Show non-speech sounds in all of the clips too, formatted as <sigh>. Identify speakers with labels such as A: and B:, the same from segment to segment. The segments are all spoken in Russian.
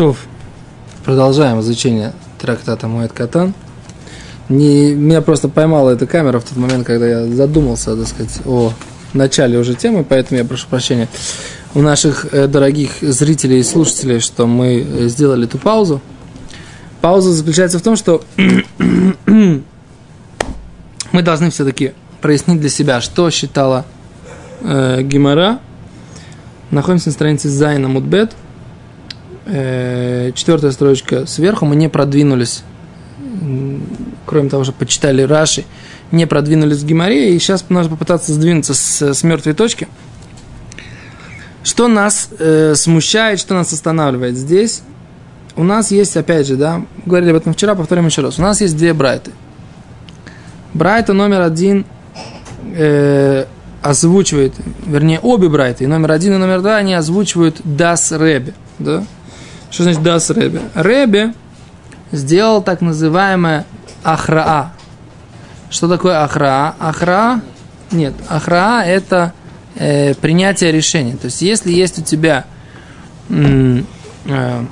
A: То, продолжаем изучение трактата Муэт Катан. Не, меня просто поймала эта камера в тот момент, когда я задумался, так сказать, о начале уже темы, поэтому я прошу прощения у наших э, дорогих зрителей и слушателей, что мы э, сделали эту паузу. Пауза заключается в том, что <clears throat> мы должны все-таки прояснить для себя, что считала э, Гимара. Находимся на странице Зайна Мудбет. Э, четвертая строчка сверху. Мы не продвинулись кроме того, что почитали Раши, не продвинулись в Гимаре, и сейчас нужно попытаться сдвинуться с, с мертвой точки. Что нас э, смущает, что нас останавливает здесь? У нас есть, опять же, да, говорили об этом вчера, повторим еще раз. У нас есть две брайты. Брайта номер один э, озвучивает, вернее, обе брайты, номер один и номер два, они озвучивают Дас Ребе. Да? Что значит Дас Ребе? Ребе сделал так называемое Ахраа. Что такое Ахраа? Ахраа, нет, Ахраа это э, принятие решения. То есть, если есть у тебя, э, <coughs>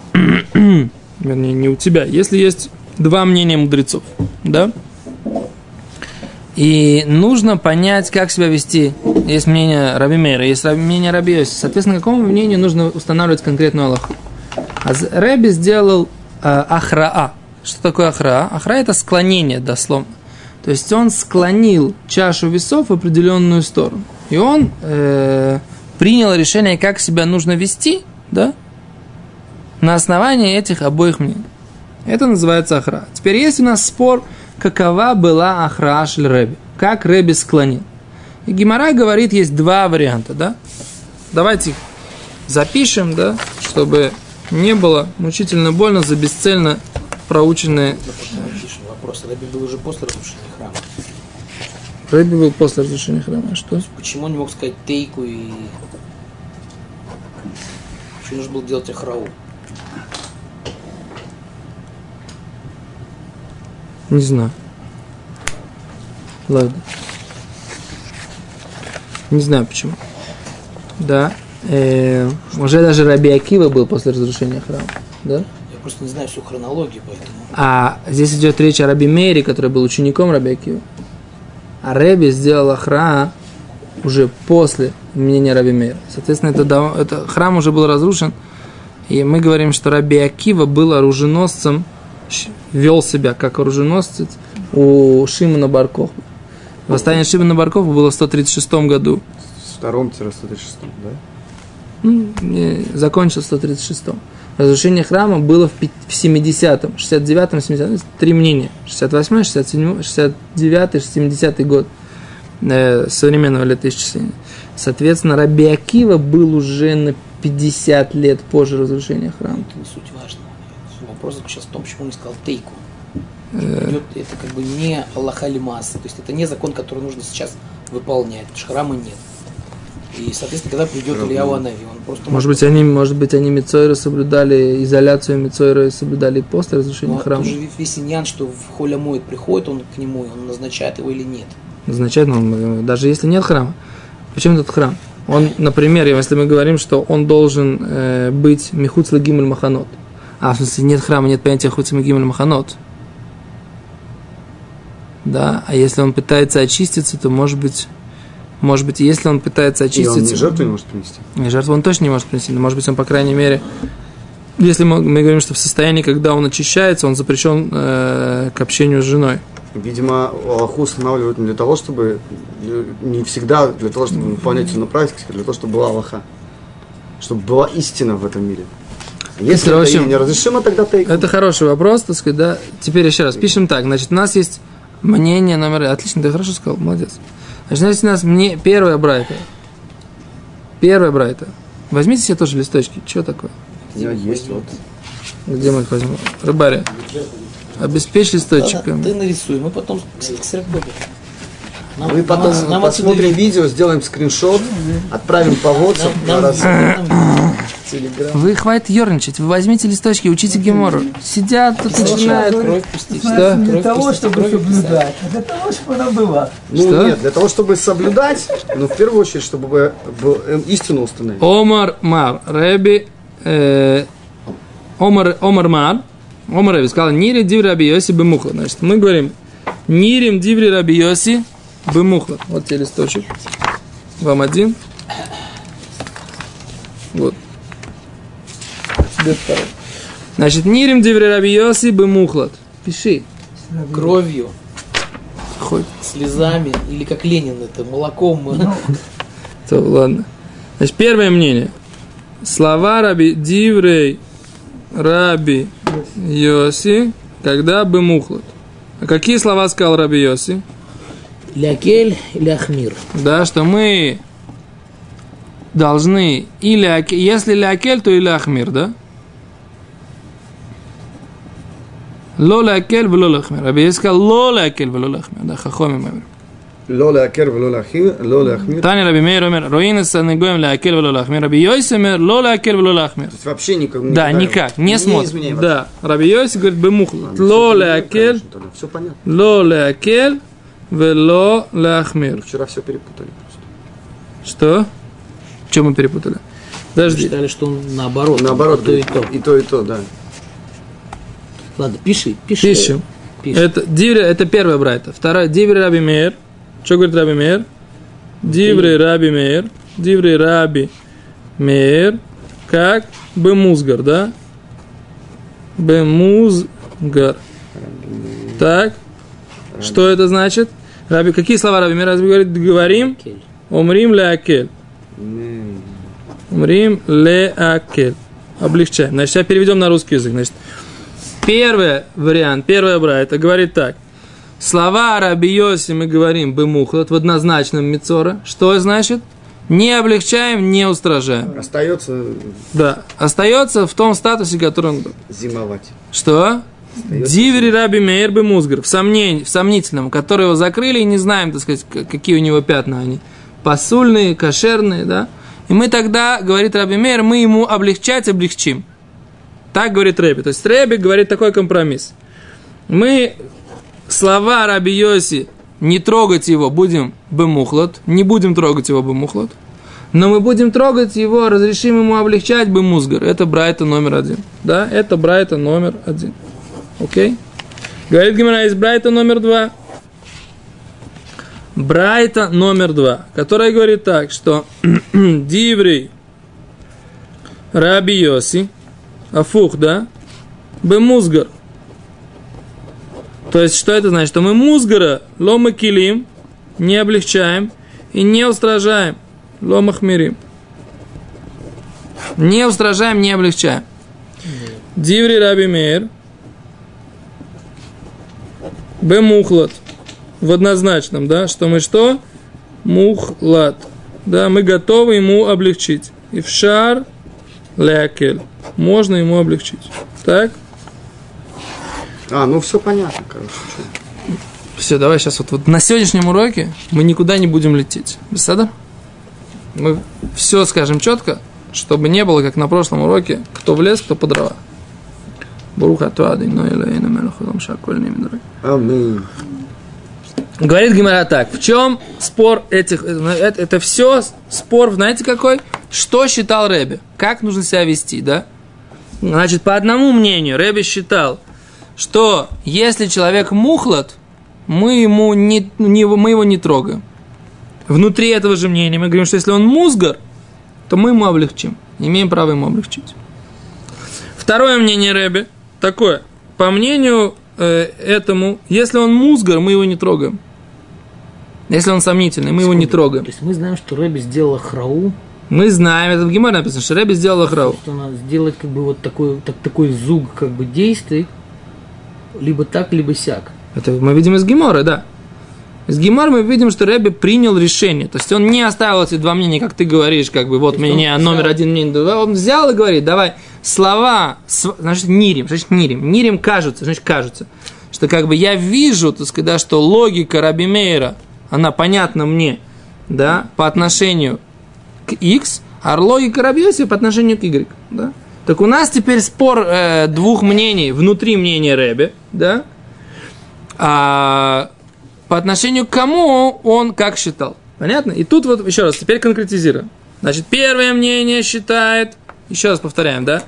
A: вернее, не у тебя, если есть два мнения мудрецов, да, и нужно понять, как себя вести. Есть мнение Раби Мейра, есть мнение Раби Йоси. Соответственно, какому мнению нужно устанавливать конкретную Аллаху. А Раби сделал э, Ахраа. Что такое Ахра? Ахра – это склонение, дословно. То есть он склонил чашу весов в определенную сторону. И он э, принял решение, как себя нужно вести, да, на основании этих обоих мнений. Это называется ахра. Теперь есть у нас спор, какова была ахра Рэби. Как Рэби склонил. И Гимара говорит, есть два варианта, да. Давайте их запишем, да, чтобы не было мучительно больно за бесцельно проученные...
B: Вопрос. Рэби был уже после разрушения храма.
A: Рэби был после разрушения храма. Что?
B: Почему он не мог сказать тейку и... Почему нужно было делать ахрау?
A: Не знаю. Ладно. Не знаю почему. Да. Э, уже даже Раби Акива был после разрушения храма. Да?
B: Я просто не знаю всю хронологию, поэтому...
A: А здесь идет речь о Раби Мейре, который был учеником Раби Акива. А Рэби сделал храм уже после мнения Раби Мейра. Соответственно, это, это, храм уже был разрушен. И мы говорим, что Раби Акива был оруженосцем, вел себя как оруженосец у Шимона Баркова. Восстание Шимона Баркова было в 136 году.
C: В втором-136, да?
A: Закончил в 136. Разрушение храма было в 70-м, 69-м, 70-м, три мнения. 68-й, 67-й, 69-й, 70-й год э, современного летоисчисления. Соответственно, Раби Акива был уже на 50 лет позже разрушения храма.
B: Это не суть важно. Вопрос заключается в том, почему он сказал тейку. Идет, это как бы не Аллаха Лимас. То есть это не закон, который нужно сейчас выполнять, храма нет. И, соответственно, когда придет Илья Анави, он просто...
A: Может быть, они, может быть, они Мицойры соблюдали, изоляцию Мицойры соблюдали после разрушения
B: Но
A: храма.
B: Тоже весь иньян, что в Холя Моет приходит он к нему, и он назначает его или нет.
A: Назначает, но даже если нет храма. Почему этот храм? Он, например, если мы говорим, что он должен э, быть Михуц Гимель Маханот. А в смысле нет храма, нет понятия Хуц Гимель Маханот. Да, а если он пытается очиститься, то может быть может быть, если он пытается очиститься... И он
C: не жертву не может принести?
A: Не, жертву он точно не может принести, но, может быть, он, по крайней мере... Если мы, мы говорим, что в состоянии, когда он очищается, он запрещен э, к общению с женой.
C: Видимо, Аллаху устанавливают не для того, чтобы... Не всегда для того, чтобы выполнять все на практике, а для того, чтобы была Аллаха. Чтобы была истина в этом мире. Если это, это неразрешимо, тогда тейк.
A: Это хороший вопрос, так сказать, да. Теперь еще раз, пишем так. Значит, у нас есть мнение номер... Отлично, ты хорошо сказал, молодец. Значит, у нас мне первая брайта. Первая брайта. Возьмите себе тоже листочки. Что такое?
C: Я есть вот.
A: Где мы их возьмем? Рыбаря. Обеспечь листочками.
B: Ты нарисуй, мы потом.
C: Нам, Мы потом нам, нам посмотрим видео, сделаем скриншот, отправим по WhatsApp. Нам, нам,
A: вы хватит ерничать, вы возьмите листочки, учите гемору. Сидят, тут начинают.
D: Кровь Что? Не для того, чтобы соблюдать, а для того, чтобы она была.
C: Ну что? нет, для того, чтобы соблюдать, но в первую очередь, чтобы истину установить.
A: Омар Мар, Рэби, э, Омар, Омар Мар, Омар Раби сказал, Нири Диври Раби Йоси Бемухла. Значит, мы говорим, Нирим Диври Раби Йоси Бемухла. Вот тебе листочек. Вам один. Вот. Тебе второй. Значит, Нирим Диври Раби Йоси Бемухлат. Пиши.
B: Кровью,
A: Хоть.
B: слезами, или как Ленин это, молоком.
A: То, ладно. Значит, первое мнение. Слова Раби Диврей Раби Йоси, когда бы мухлот. А какие слова сказал Раби Йоси?
B: Лякель или Ахмир.
A: Да, что мы должны или если лякель, то или ахмир, да? Ло лякель, вло лахмир. Раби Йоси сказал ло лякель, вло лахмир. Да, хахомим говорят.
C: לא להקל ולא להחמיר, לא להחמיר.
A: Таня Раби Мейр אומר, רואים הסנגויים להקל ולא להחמיר. רבי יויס אומר, לא להקל ולא להחמיר.
C: То есть вообще никак
A: Да, никак, не смотрит.
C: изменяй
A: Да, Раби Йоси говорит, бемухлот. Ло лякель,
C: Все понятно.
A: ло лякель, вело лахмир.
C: Вчера все перепутали просто.
A: Что? Что мы перепутали? Подожди.
B: Считали, что он наоборот.
C: Наоборот,
B: то и то.
C: И то, и то, да.
B: Ладно, пиши, пиши.
A: Пишем.
B: Пиши.
A: Это, диври, это первая брайта. Вторая, диври Раби Мейр. Что говорит Раби Мейр? Диври Раби Мейр. Диври Раби Мейр. Как? Бемузгар, да? Бемузгар. Так. Что это значит? Раби, какие слова Раби Мейр? Раби говорит, говорим, умрим ля Умрим ле акель. Облегчаем. Значит, сейчас переведем на русский язык. Значит, первый вариант, первая брайта говорит так. Слова Раби Йоси мы говорим бемухлот в однозначном мицора. Что значит? Не облегчаем, не устражаем.
C: Остается
A: Да. Остается в том статусе, который он
C: зимовать.
A: Что? Дивери Раби Мейер Бемузгар, в, сомнении, в сомнительном, который его закрыли, и не знаем, так сказать, какие у него пятна они. Посульные, кошерные, да? И мы тогда, говорит Раби Мейер, мы ему облегчать облегчим. Так говорит Рэби. То есть Рэби говорит такой компромисс. Мы слова Раби Йоси не трогать его будем бемухлот, не будем трогать его бемухлот, но мы будем трогать его, разрешим ему облегчать бемузгар. Это Брайта номер один. Да, это Брайта номер один. Окей? Говорит Гимара, есть Брайта номер два. Брайта номер два, которая говорит так, что <clears throat> Диврей Раби Йоси, Афух, да, Бемузгар. То есть, что это значит? Что мы музгара, лома килим, не облегчаем и не устражаем, лома хмирим. Не устражаем, не облегчаем. Диври Раби Мейр, Бемухлад, в однозначном, да, что мы что? Мухлад. Да, мы готовы ему облегчить. И в шар лякель. Можно ему облегчить. Так?
C: А, ну все понятно, короче.
A: Все, давай сейчас вот, вот на сегодняшнем уроке мы никуда не будем лететь. Беседа? Мы все скажем четко, чтобы не было, как на прошлом уроке, кто в лес, кто по дрова. Буруха туады, но или мелахудом шакольными дороги.
C: Аминь.
A: Говорит Гимара так, в чем спор этих, это, это все спор, знаете какой? Что считал Рэби? Как нужно себя вести, да? Значит, по одному мнению, Рэби считал, что если человек мухлот, мы, ему не, не, мы его не трогаем. Внутри этого же мнения мы говорим, что если он музгар, то мы ему облегчим. Имеем право ему облегчить. Второе мнение Рэби такое. По мнению э, этому, если он музгар, мы его не трогаем. Если он сомнительный, мы его не трогаем.
B: То есть мы знаем, что Рэби сделала храу,
A: Мы знаем, это в Гимаре написано, что Рэби сделал ахрау.
B: что она сделать как бы вот такой, так, такой зуг как бы действий, либо так, либо сяк.
A: Это мы видим из Гимора, да. Из Гимора мы видим, что Рэби принял решение. То есть он не оставил эти два мнения, как ты говоришь, как бы вот
B: он
A: номер
B: взял-
A: один, мнение два. Он взял и говорит, давай, слова, значит, нирим, значит, нирим. Нирим кажутся, значит, кажутся. Что как бы я вижу, так сказать, да, что логика Раби Мейера, она понятна мне, да, по отношению к X, а логика Раби Йоси по отношению к Y, да. Так у нас теперь спор э, двух мнений внутри мнения Рэби, да, а по отношению к кому он как считал. Понятно? И тут вот еще раз, теперь конкретизируем. Значит, первое мнение считает, еще раз повторяем, да,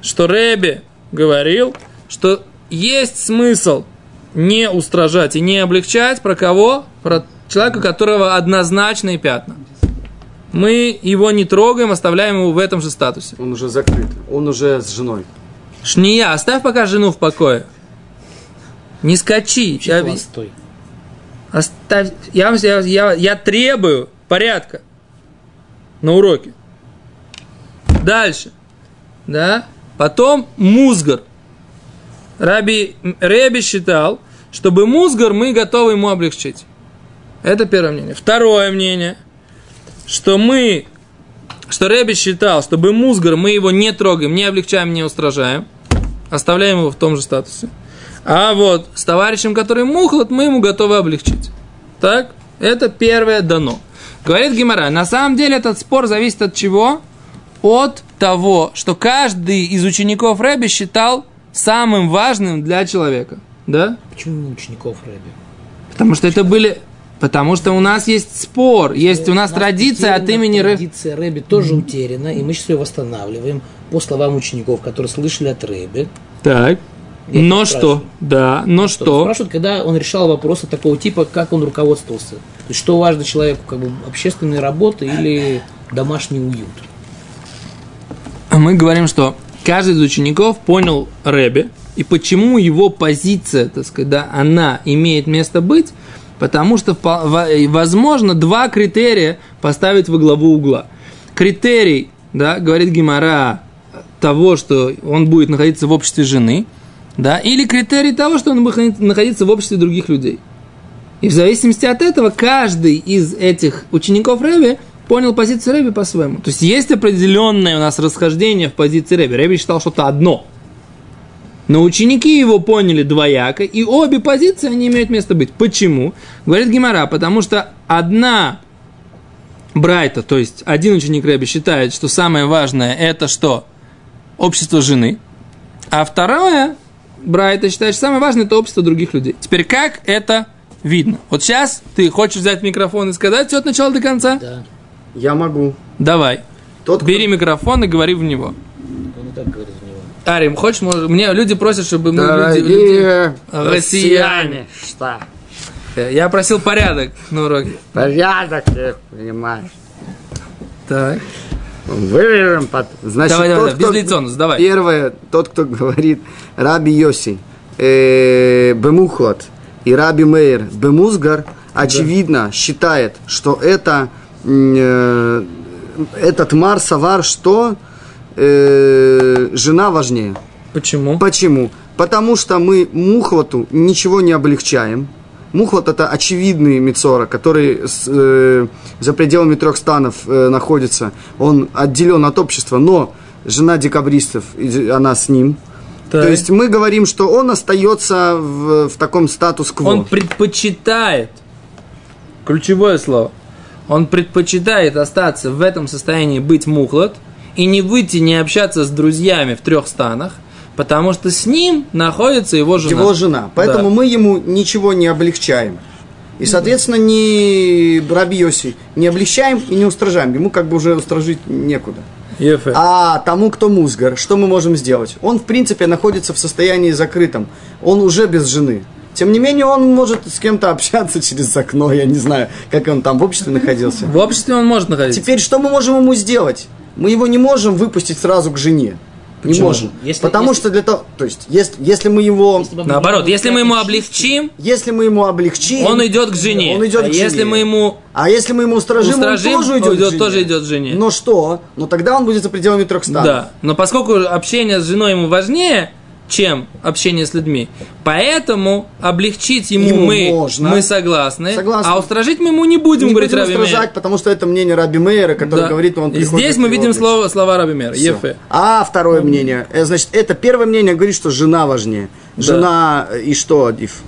A: что Рэби говорил, что есть смысл не устражать и не облегчать про кого? Про человека, у которого однозначные пятна. Мы его не трогаем, оставляем его в этом же статусе.
C: Он уже закрыт, он уже с женой.
A: Шния, оставь пока жену в покое. Не скачи. Я,
B: Стой.
A: оставь, я, я, я, я требую порядка на уроке. Дальше. Да? Потом музгар. Раби Реби считал, чтобы музгар мы готовы ему облегчить. Это первое мнение. Второе мнение, что мы, что Реби считал, чтобы музгар мы его не трогаем, не облегчаем, не устражаем, оставляем его в том же статусе. А вот с товарищем, который мухлот, мы ему готовы облегчить. Так? Это первое дано. Говорит Гимара, на самом деле этот спор зависит от чего? От того, что каждый из учеников Рэби считал самым важным для человека. Да?
B: Почему не учеников Рэби?
A: Потому что это были... Потому что у нас есть спор, есть у нас традиция от имени Рэби.
B: Традиция Рэби тоже утеряна, и мы сейчас ее восстанавливаем по словам учеников, которые слышали от Рэби.
A: Так.
B: Я
A: но что? Да, но что?
B: Спрашивают, когда он решал вопросы такого типа, как он руководствовался. То есть, что важно человеку, как бы общественные работы или домашний уют.
A: мы говорим, что каждый из учеников понял Рэбе, и почему его позиция, так сказать, да, она имеет место быть, потому что, возможно, два критерия поставить во главу угла. Критерий, да, говорит Гимара, того, что он будет находиться в обществе жены, да, или критерий того, что он будет находиться в обществе других людей. И в зависимости от этого каждый из этих учеников Рэби понял позицию Рэби по-своему. То есть есть определенное у нас расхождение в позиции Рэби. Рэби считал что-то одно. Но ученики его поняли двояко, и обе позиции, они имеют место быть. Почему? Говорит Гимара, потому что одна Брайта, то есть один ученик Рэби считает, что самое важное это что? Общество жены. А второе Брайта считает, что самое важное это общество других людей. Теперь как это видно? Вот сейчас ты хочешь взять микрофон и сказать все от начала до конца?
B: Да,
C: Я могу.
A: Давай.
C: Тот, кто-
A: Бери микрофон и говори в него.
B: он и так говорит в него.
A: Арим, хочешь, может, мне люди просят, чтобы мы люди,
C: Дорогие
A: люди- россияне.
E: Что?
A: Я просил порядок на уроке.
E: Порядок, ты понимаешь.
A: Так.
E: Вырежем потом.
C: Значит,
A: Давай, давай,
C: тот,
A: давай,
C: кто-
A: без лицонус, давай.
C: Первое, тот, кто говорит Раби Йоси, э, Бемухлад и Раби Мейер Бемузгар, очевидно считает, что это э, этот Мар Савар, что э, жена важнее.
A: Почему?
C: Почему? Потому что мы Мухлату ничего не облегчаем. Мухлат это очевидный Мицора, который э, за пределами трех станов э, находится. Он отделен от общества, но жена декабристов, она с ним.
A: Так.
C: То есть мы говорим, что он остается в, в таком статус-кво.
A: Он предпочитает, ключевое слово, он предпочитает остаться в этом состоянии быть мухлот и не выйти, не общаться с друзьями в трех станах, потому что с ним находится его жена.
C: Его жена. Поэтому
A: Да.
C: мы ему ничего не облегчаем. И, соответственно, ни Раби Йоси не облегчаем и не устражаем. Ему как бы уже устражить некуда.
A: Ефе.
C: А тому, кто музгар, что мы можем сделать? Он, в принципе, находится в состоянии закрытом. Он уже без жены. Тем не менее, он может с кем-то общаться <laughs> через окно. Я не знаю, как он там в обществе находился.
A: В обществе он может находиться.
C: Теперь, что мы можем ему сделать? Мы его не можем выпустить сразу к жене. Не
B: Почему?
C: можем.
B: Если-
C: Потому
B: если-
C: что для того... То есть, если, если мы его...
B: Если
A: Наоборот, если мы ему облегчим,
C: Если мы ему облегчим...
A: он идет к жене.
C: Он идет
A: а
C: к
A: если
C: жене.
A: мы ему
C: А если мы ему устражим,
A: устражим,
C: он тоже идет,
A: уйдет-
C: к жене.
A: тоже идет к жене.
C: Но что? Но тогда он будет за пределами трех станов.
A: Да, но поскольку общение с женой ему важнее, чем общение с людьми, поэтому облегчить ему,
C: Ему
A: мы,
C: можно.
A: мы согласны,
C: Согласны.
A: а устражить мы ему не будем,
C: Не
A: говорить
C: будем
A: Раби
C: устражать,
A: Меир.
C: потому что это мнение Раби Мейера, который
A: Да.
C: говорит, он
A: И
C: приходит
A: здесь мы видим слово, слова Раби
C: Всё.
A: Ефе.
C: А второе мнение, э, значит, это первое мнение говорит, что жена важнее. Жена э, и что, Адиф?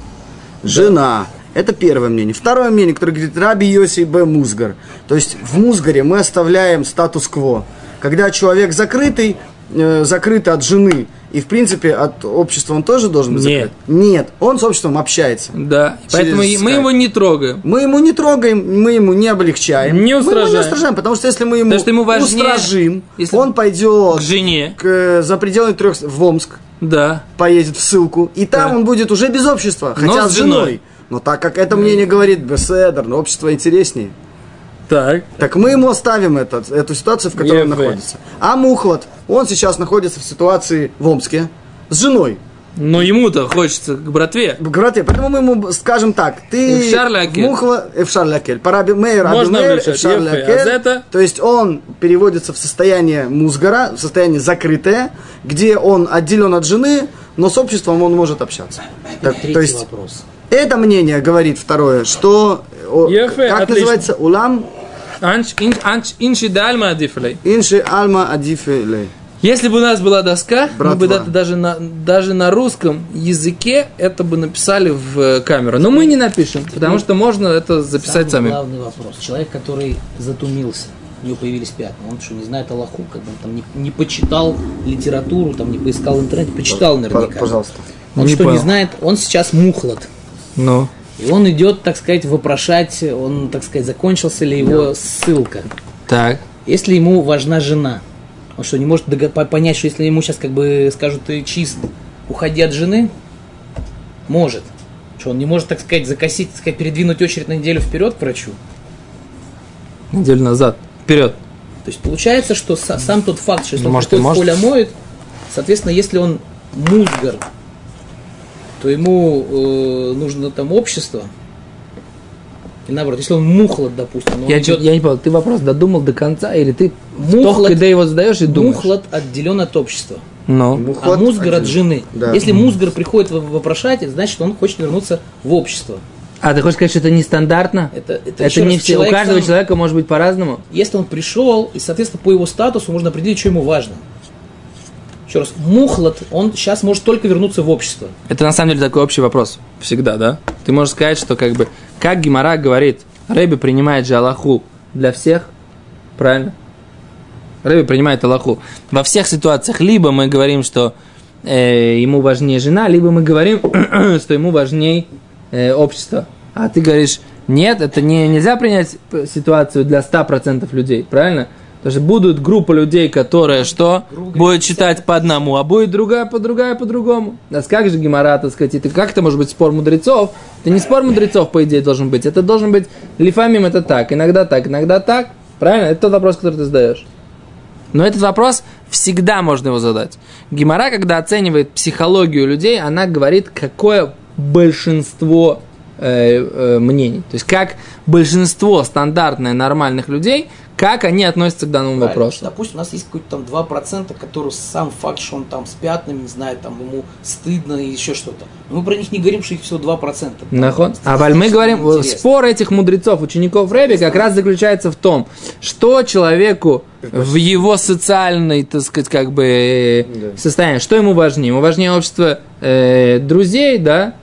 C: Жена. Это первое мнение. Второе мнение, которое говорит Раби Йоси Б. Музгар. То есть в Музгаре мы оставляем статус-кво. Когда человек закрытый, э, от жены, и в принципе от общества он тоже должен быть
A: Нет.
C: закрыт? Нет. Он с обществом общается.
A: Да, поэтому и- мы его не трогаем.
C: Мы ему не трогаем, мы ему не облегчаем.
A: Не
C: Мы его не
A: устражаем.
C: устражаем, потому что если мы ему,
A: Потому что ему важнее,
C: устражим,
A: если-
C: он пойдет
A: К жене.
C: к, э, за пределы трех в Омск
A: Да.
C: поедет в ссылку, и там
A: Да.
C: он будет уже без общества,
A: Но
C: хотя
A: с
C: с женой.
A: женой.
C: Но так как это мнение говорит Беседер, но общество интереснее.
A: Так.
C: Так мы ему оставим это, эту ситуацию, в которой он находится. А Мухлад, он сейчас находится в ситуации в Омске с женой.
A: Но ему-то хочется к братве.
C: Братья, поэтому мы ему скажем так, ты. Мухла, Эфшар лякель, Параби Мейр,
A: Можно
C: Мейр,
A: а зета?
C: То есть он переводится в состояние музгара, в состояние закрытое, где он отделен от жены, но с обществом он может общаться. Так,
B: Третий
C: то есть
B: вопрос.
C: это мнение говорит второе, что
A: Ефе,
C: как
A: отлично.
C: называется улам
A: инши дальма адифлей.
C: инши альма адифелей.
A: Если бы у нас была доска, мы бы
C: Братва.
A: да- даже на, даже на русском языке это бы написали в э, камеру. Но мы не напишем, потому что можно это записать
B: Самый
A: сами.
B: главный вопрос. Человек, который затумился, у него появились пятна, он что, не знает Аллаху, как бы он там не, не почитал литературу, там не поискал в интернете, почитал наверняка.
C: Пожалуйста.
B: Он
A: Не
B: что,
A: понял.
B: не знает? Он сейчас мухлад.
A: Ну,
B: И он идет, так сказать, вопрошать, он, так сказать, закончился ли его ссылка.
A: так.
B: Если ему важна жена, он что, не может понять, что если ему сейчас как бы скажут, ты чист, уходи от жены? Может. Что, он не может, так сказать, закосить, так сказать, передвинуть очередь на неделю вперед к врачу?
A: Неделю назад. Вперед.
B: То есть получается, что са- сам тот факт, что если он
A: Может,
B: в
A: может.
B: поле моет, соответственно, если он музгар, то ему э, нужно там общество. И наоборот, если он мухлад, допустим, но он
A: Я,
B: идет-
A: чё- я не понял, ты вопрос додумал до конца, или ты
B: Мухлад-
A: когда его задаешь и думаешь?
B: мухлад отделен от общества.
A: Ну,
B: А
C: Мухлад
B: музгар от жены.
C: Да.
B: Если музгар приходит в- вопрошать, значит, он хочет вернуться в общество.
A: а ты хочешь сказать, что это нестандартно?
B: Это, это,
A: Это, не
B: раз,
A: все. У каждого
B: сам-
A: человека может быть по-разному.
B: Если он пришел, и, соответственно, по его статусу можно определить, что ему важно. Еще раз, мухлад, он сейчас может только вернуться в общество.
A: Это на самом деле такой общий вопрос. Всегда, да? Ты можешь сказать, что как бы, как Гимара говорит, Рэби принимает же Аллаху для всех, правильно? Рэби принимает Аллаху. Во всех ситуациях либо мы говорим, что э, ему важнее жена, либо мы говорим, <clears throat> что ему важнее э, общество. А ты говоришь, нет, это не, нельзя принять ситуацию для 100% людей, правильно? Потому что будут группа людей, которые что? Будет читать по одному, а будет другая по другая по другому. А как же Гемора, так сказать, это как это может быть спор мудрецов? Это не спор мудрецов, по идее, должен быть. Это должен быть, лифамим это так, иногда так, иногда так. Правильно? Это тот вопрос, который ты задаешь. Но этот вопрос всегда можно его задать. Гимара, когда оценивает психологию людей, она говорит, какое большинство э, э, мнений. То есть, как большинство стандартное нормальных людей, как они относятся к данному
B: Правильно.
A: вопросу.
B: Допустим, у нас есть какой-то там 2%, который сам факт, что он там с пятнами, не знаю, там ему стыдно и еще что-то. Но мы про них не говорим, что их всего 2%.
A: Нахон. А валь мы говорим,
B: Интересно.
A: спор этих мудрецов, учеников Рэби как раз заключается в том, что человеку в его социальной, так сказать, как бы э,
C: Да.
A: состоянии, что ему важнее? Ему важнее общество э, друзей, да?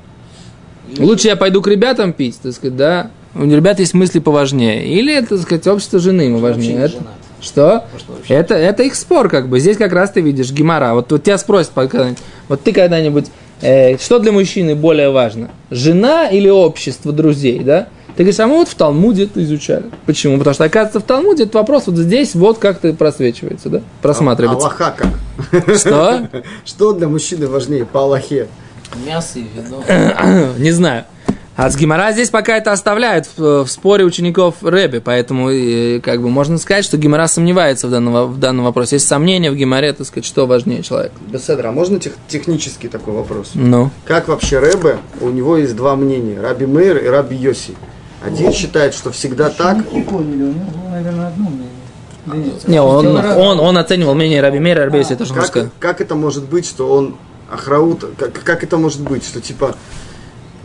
A: Лучше я пойду к ребятам пить, так сказать, да? У ребят есть мысли поважнее. Или, так сказать, общество жены ему важнее.
B: не
A: Это-
B: женат.
A: Что?
B: Может,
A: Это, это их спор, как бы. Здесь как раз ты видишь Гимара. Вот, вот тебя спросят вот ты когда-нибудь, э, что для мужчины более важно? Жена или общество друзей, да? Ты говоришь, а мы вот в Талмуде это изучали. Почему? Потому что, оказывается, в Талмуде этот вопрос вот здесь вот как-то просвечивается, да? Просматривается.
C: Аллаха как?
A: Что? <laughs>
C: Что для мужчины важнее по Аллахе?
B: Мясо и вино. <coughs>
A: Не знаю. А с Гимара здесь пока это оставляют в, в споре учеников Рэби, поэтому э, как бы можно сказать, что Гимара сомневается в данном, в данном вопросе. Есть сомнения в Гимаре, так сказать, что важнее человек.
C: Беседра, а можно тех- технический такой вопрос?
A: Ну.
C: Как вообще Рэбе, у него есть два мнения, Раби Мейр и Раби Йоси. Один считает, что всегда так,
D: Не поняли, у него было, наверное, одно мнение.
A: Не, он, он, он оценивал мнение Раби Мейра, Раби Йоси, тоже можно
C: как, как это может быть, что он Ахраут, как, как это может быть, что типа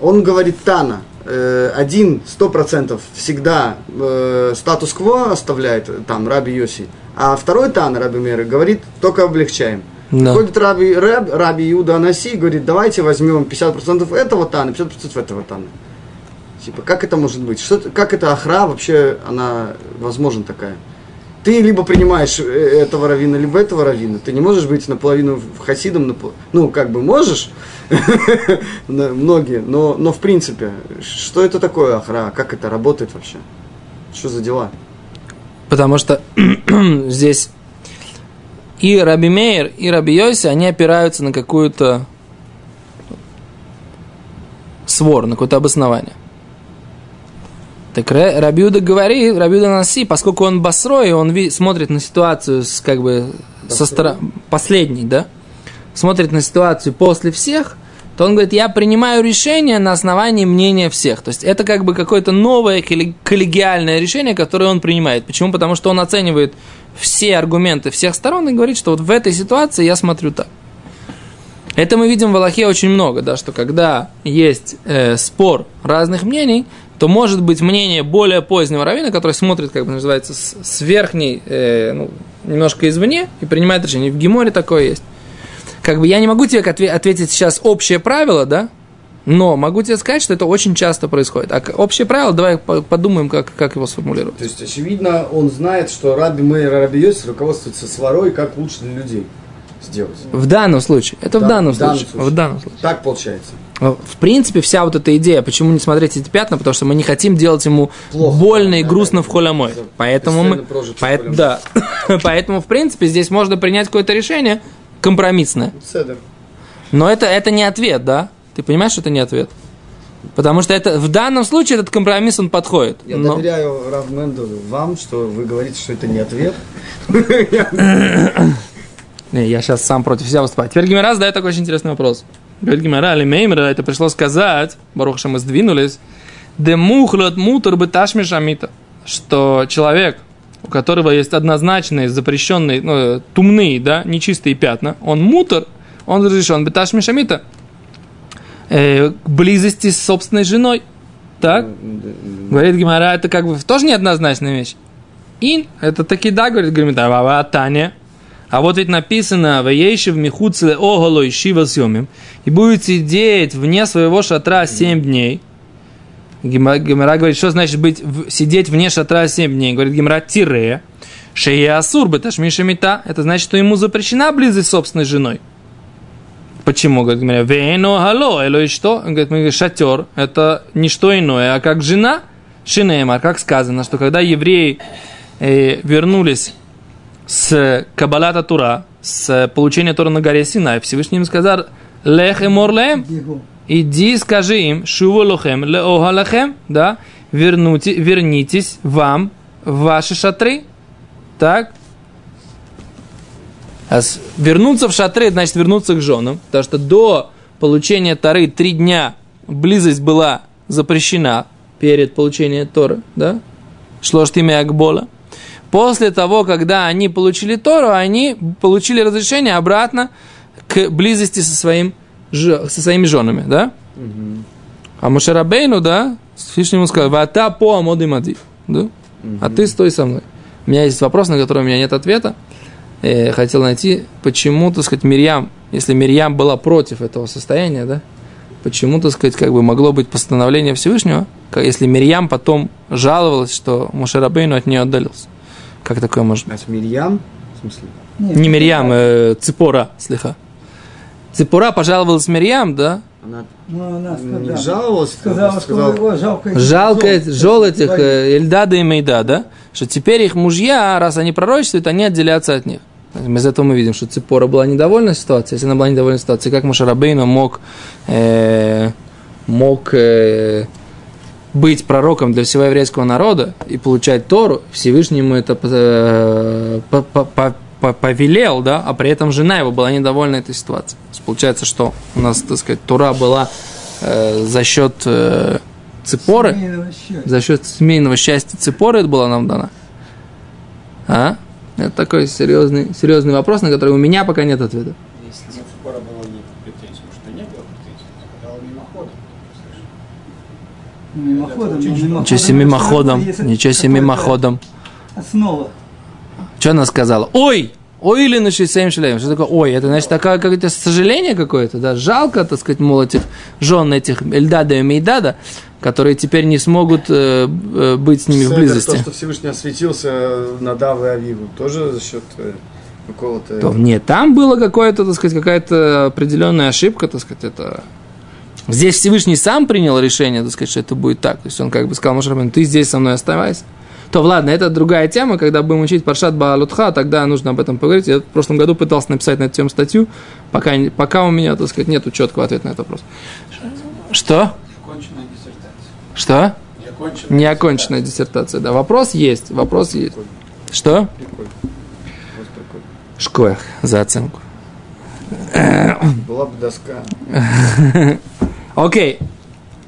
C: он говорит Тана, э, один сто процентов всегда э, статус-кво оставляет там Раби Йоси, а второй Тана Раби Мейр говорит только облегчаем.
A: Да.
C: Приходит Раби, Раб, Раби Иуда Анаси и говорит, давайте возьмем 50% этого Тана, 50% этого Тана. Типа, как это может быть? Что, как эта ахра вообще, она возможна такая? Ты либо принимаешь э, этого равина, либо этого равина. Ты не можешь быть наполовину хасидом, ну, как бы можешь, <laughs> многие, но, но в принципе, что это такое ахра? Как это работает вообще? Что за дела?
A: Потому что <clears throat> здесь И Раби Мейер, и Раби Йоси, они опираются на какую-то свор, на какое-то обоснование. Так Рабиуда говорит, Рабиуда Наси, поскольку он басрой, он ви, смотрит на ситуацию с как бы со стороны последний, да, смотрит на ситуацию после всех, то он говорит, я принимаю решение на основании мнения всех. То есть это как бы какое-то новое коллегиальное решение, которое он принимает. Почему? Потому что он оценивает все аргументы всех сторон и говорит, что вот в этой ситуации я смотрю так. Это мы видим в Аллахе очень много, да, что когда есть э, спор разных мнений, то может быть мнение более позднего равина, который смотрит, как бы называется, с, с верхней, э, ну, немножко извне и принимает решение. В Гиморе такое есть. Как бы я не могу тебе ответить сейчас общее правило, да, но могу тебе сказать, что это очень часто происходит. А общее правило, давай подумаем, как, как его сформулировать.
C: То есть, очевидно, он знает, что Раби Мейер Раби Йосиф руководствуется сварой, как лучше для людей сделать.
A: В данном случае. Это да, в, данном, в данном случае.
C: случае. В данном случае. Так получается.
A: В принципе, вся вот эта идея, почему не смотреть эти пятна, потому что мы не хотим делать ему Плохо, больно и грустно да, в холямой. Поэтому мы... Поэт, да. <laughs> Поэтому, в принципе, здесь можно принять какое-то решение компромиссное. Но это, это не ответ, да? Ты понимаешь, что это не ответ? Потому что это в данном случае этот компромисс он подходит.
C: Я но... доверяю Равменду вам, что вы говорите, что это не ответ. <coughs>
A: Не, я сейчас сам против себя выступаю. Теперь Гимера задает такой очень интересный вопрос. Говорит Гимера, или Меймера, это пришло сказать, Баруха, мы сдвинулись, де мухлот мутор бы ташмишамита, что человек, у которого есть однозначные запрещенные, ну, тумные, да, нечистые пятна, он мутор, он разрешен беташ мишамита, э, к близости с собственной женой. Так? Говорит Гимара, это как бы тоже неоднозначная вещь. Ин, это таки да, говорит Гимара, а Таня, а вот ведь написано, «Ваейши в михуцле оголой шива съемим», и будет сидеть вне своего шатра семь дней. Гемора говорит, что значит быть, сидеть вне шатра семь дней? Говорит Гемора, тире, шея асур, беташмиша мета. Это значит, что ему запрещена близость с собственной женой. Почему? Говорит Гемора, вейно хало, эло и что? Он говорит, шатер, это не что иное, а как жена, шинеймар, как сказано, что когда евреи э, вернулись с Кабалата Тура, с получения Тора на горе Синай, Всевышний им сказал, Лех и морлем, иди скажи им, шуву лохем, леохалахем, да, вернуте, вернитесь вам в ваши шатры, так, а вернуться в шатры, значит вернуться к женам, потому что до получения Торы три дня близость была запрещена перед получением Торы, да, шло штиме Акбола, После того, когда они получили Тору, они получили разрешение обратно к близости со, своим, со своими женами, да? Угу. А Мушарабейну, да, Всевышний ему сказал, «Вата по амоды мади», да? Угу. А ты стой со мной. У меня есть вопрос, на который у меня нет ответа. Я хотел найти, почему, так сказать, Мирьям, если Мирьям была против этого состояния, да, почему, так сказать, как бы могло быть постановление Всевышнего, если Мирьям потом жаловалась, что Мушарабейну от нее отдалился. Как такое может быть?
C: Мирьям? В смысле?
A: Нет, не Мирьям, э, Ципора, слегка. Ципора пожаловалась Мирьям, да?
C: Она, ну, она сказала, не жаловалась,
D: сказала, сказала, что жалко,
A: жалко жел этих э, Эльдада и Мейда, да? Что теперь их мужья, раз они пророчествуют, они отделятся от них. Из этого мы видим, что Ципора была недовольна ситуацией. Если она была недовольна ситуацией, как Мушарабейна мог, э, мог э, быть пророком для всего еврейского народа и получать Тору, Всевышнему это э, повелел, да, а при этом жена его была недовольна этой ситуацией. получается, что у нас, так сказать, Тура была э, за счет э, цепоры, за счет семейного счастья цепоры это была нам дана. А? Это такой серьезный, серьезный вопрос, на который у меня пока нет ответа.
D: Мимоходом.
A: Ничего себе мимоходом. Ничего себе мимоходом.
D: Основа.
A: Что она сказала? Ой! Ой или на 67 шлеем. Что такое? Ой, это значит такое какое-то сожаление какое-то, да? Жалко, так сказать, мол, этих жен этих Эльдада и Мейдада, которые теперь не смогут э, э, быть с ними
C: Все
A: в близости.
C: Это то, что Всевышний осветился на Давы Авиву, тоже за счет э, какого-то... То,
A: нет, там было какое-то, так сказать, какая-то определенная ошибка, так сказать, это Здесь Всевышний сам принял решение, так сказать, что это будет так. То есть он как бы сказал Мошерабен, ты здесь со мной оставайся. То ладно, это другая тема, когда будем учить Паршат Баалутха, тогда нужно об этом поговорить. Я в прошлом году пытался написать на эту тему статью, пока, пока у меня, так сказать, нет четкого ответа на этот вопрос. Что?
F: Диссертация.
A: Что?
F: Неоконченная
A: Не оконченная диссертация, да. Вопрос есть, вопрос есть. Что?
C: Прикольно. Прикольно.
A: Шкоях за оценку.
C: Была бы доска. <laughs>
A: Окей.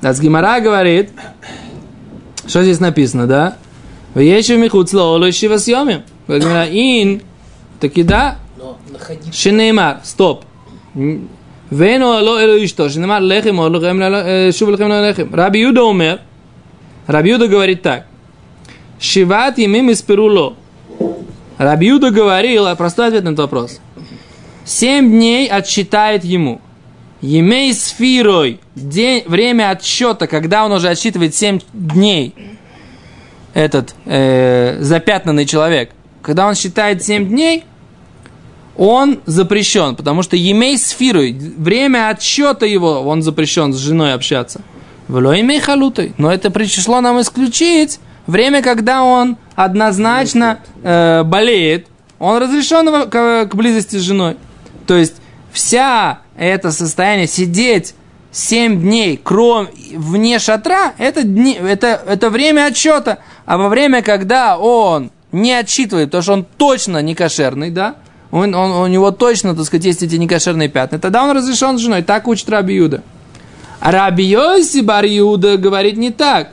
A: Нас Гимара говорит, что здесь написано, да? В Вещи михут слоолу съемим. Гимара ин, таки да. Шинеймар, стоп. Вену ало элу ишто, шинеймар лехим, олу хем шуб лехем лехим. Раби Юда умер. Раби Юда говорит так. Шиват имим испируло. Раби Юда говорил, а простой ответ на этот вопрос. Семь дней отсчитает ему. Емей сфирой, день, время отсчета, когда он уже отсчитывает семь дней, этот э, запятнанный человек, когда он считает семь дней, он запрещен, потому что емей сфирой, время отсчета его, он запрещен с женой общаться. Вло имей халутой. Но это пришло нам исключить время, когда он однозначно э, болеет, он разрешен к, к близости с женой. То есть вся это состояние сидеть 7 дней кром, вне шатра, это, дни, это, это время отсчета. А во время, когда он не отсчитывает, потому что он точно не кошерный, да, он, он- у него точно, так сказать, есть эти некошерные пятна, тогда он разрешен с женой. Так учит Раби Юда. А Раби Йоси Бар Юда говорит не так.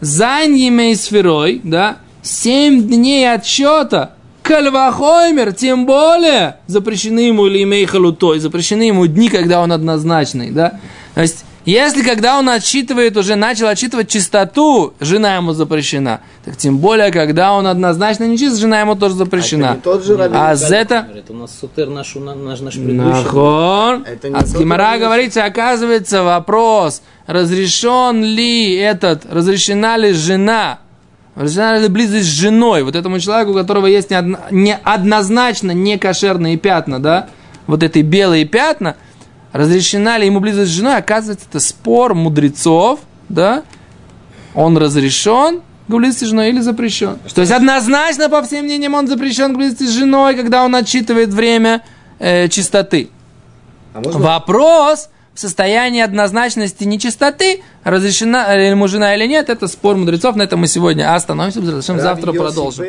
A: Емей сферой, да, семь дней отсчета, кальвахоймер, тем более, запрещены ему или имей халутой, запрещены ему дни, когда он однозначный, да. То есть, если когда он отсчитывает, уже начал отсчитывать чистоту, жена ему запрещена. Так тем более, когда он однозначно не чист, жена ему тоже запрещена.
C: А это не тот же Раби
A: А за это...
B: Это у нас сутер наш, наш, наш предыдущий.
A: Нахон.
C: Это не
A: А с Гимара говорится, оказывается, вопрос, разрешен ли этот, разрешена ли жена, разрешена ли близость с женой, вот этому человеку, у которого есть неодно- неоднозначно некошерные пятна, да, вот эти белые пятна, разрешена ли ему близость с женой, оказывается, это спор мудрецов, да, он разрешен к близости с женой или запрещен. То есть однозначно, по всем мнениям, он запрещен к близости с женой, когда он отчитывает время э, чистоты.
C: А можно?
A: Вопрос состоянии однозначности нечистоты, разрешена ли ему жена или нет, это спор мудрецов, на этом мы сегодня остановимся, завтра продолжим.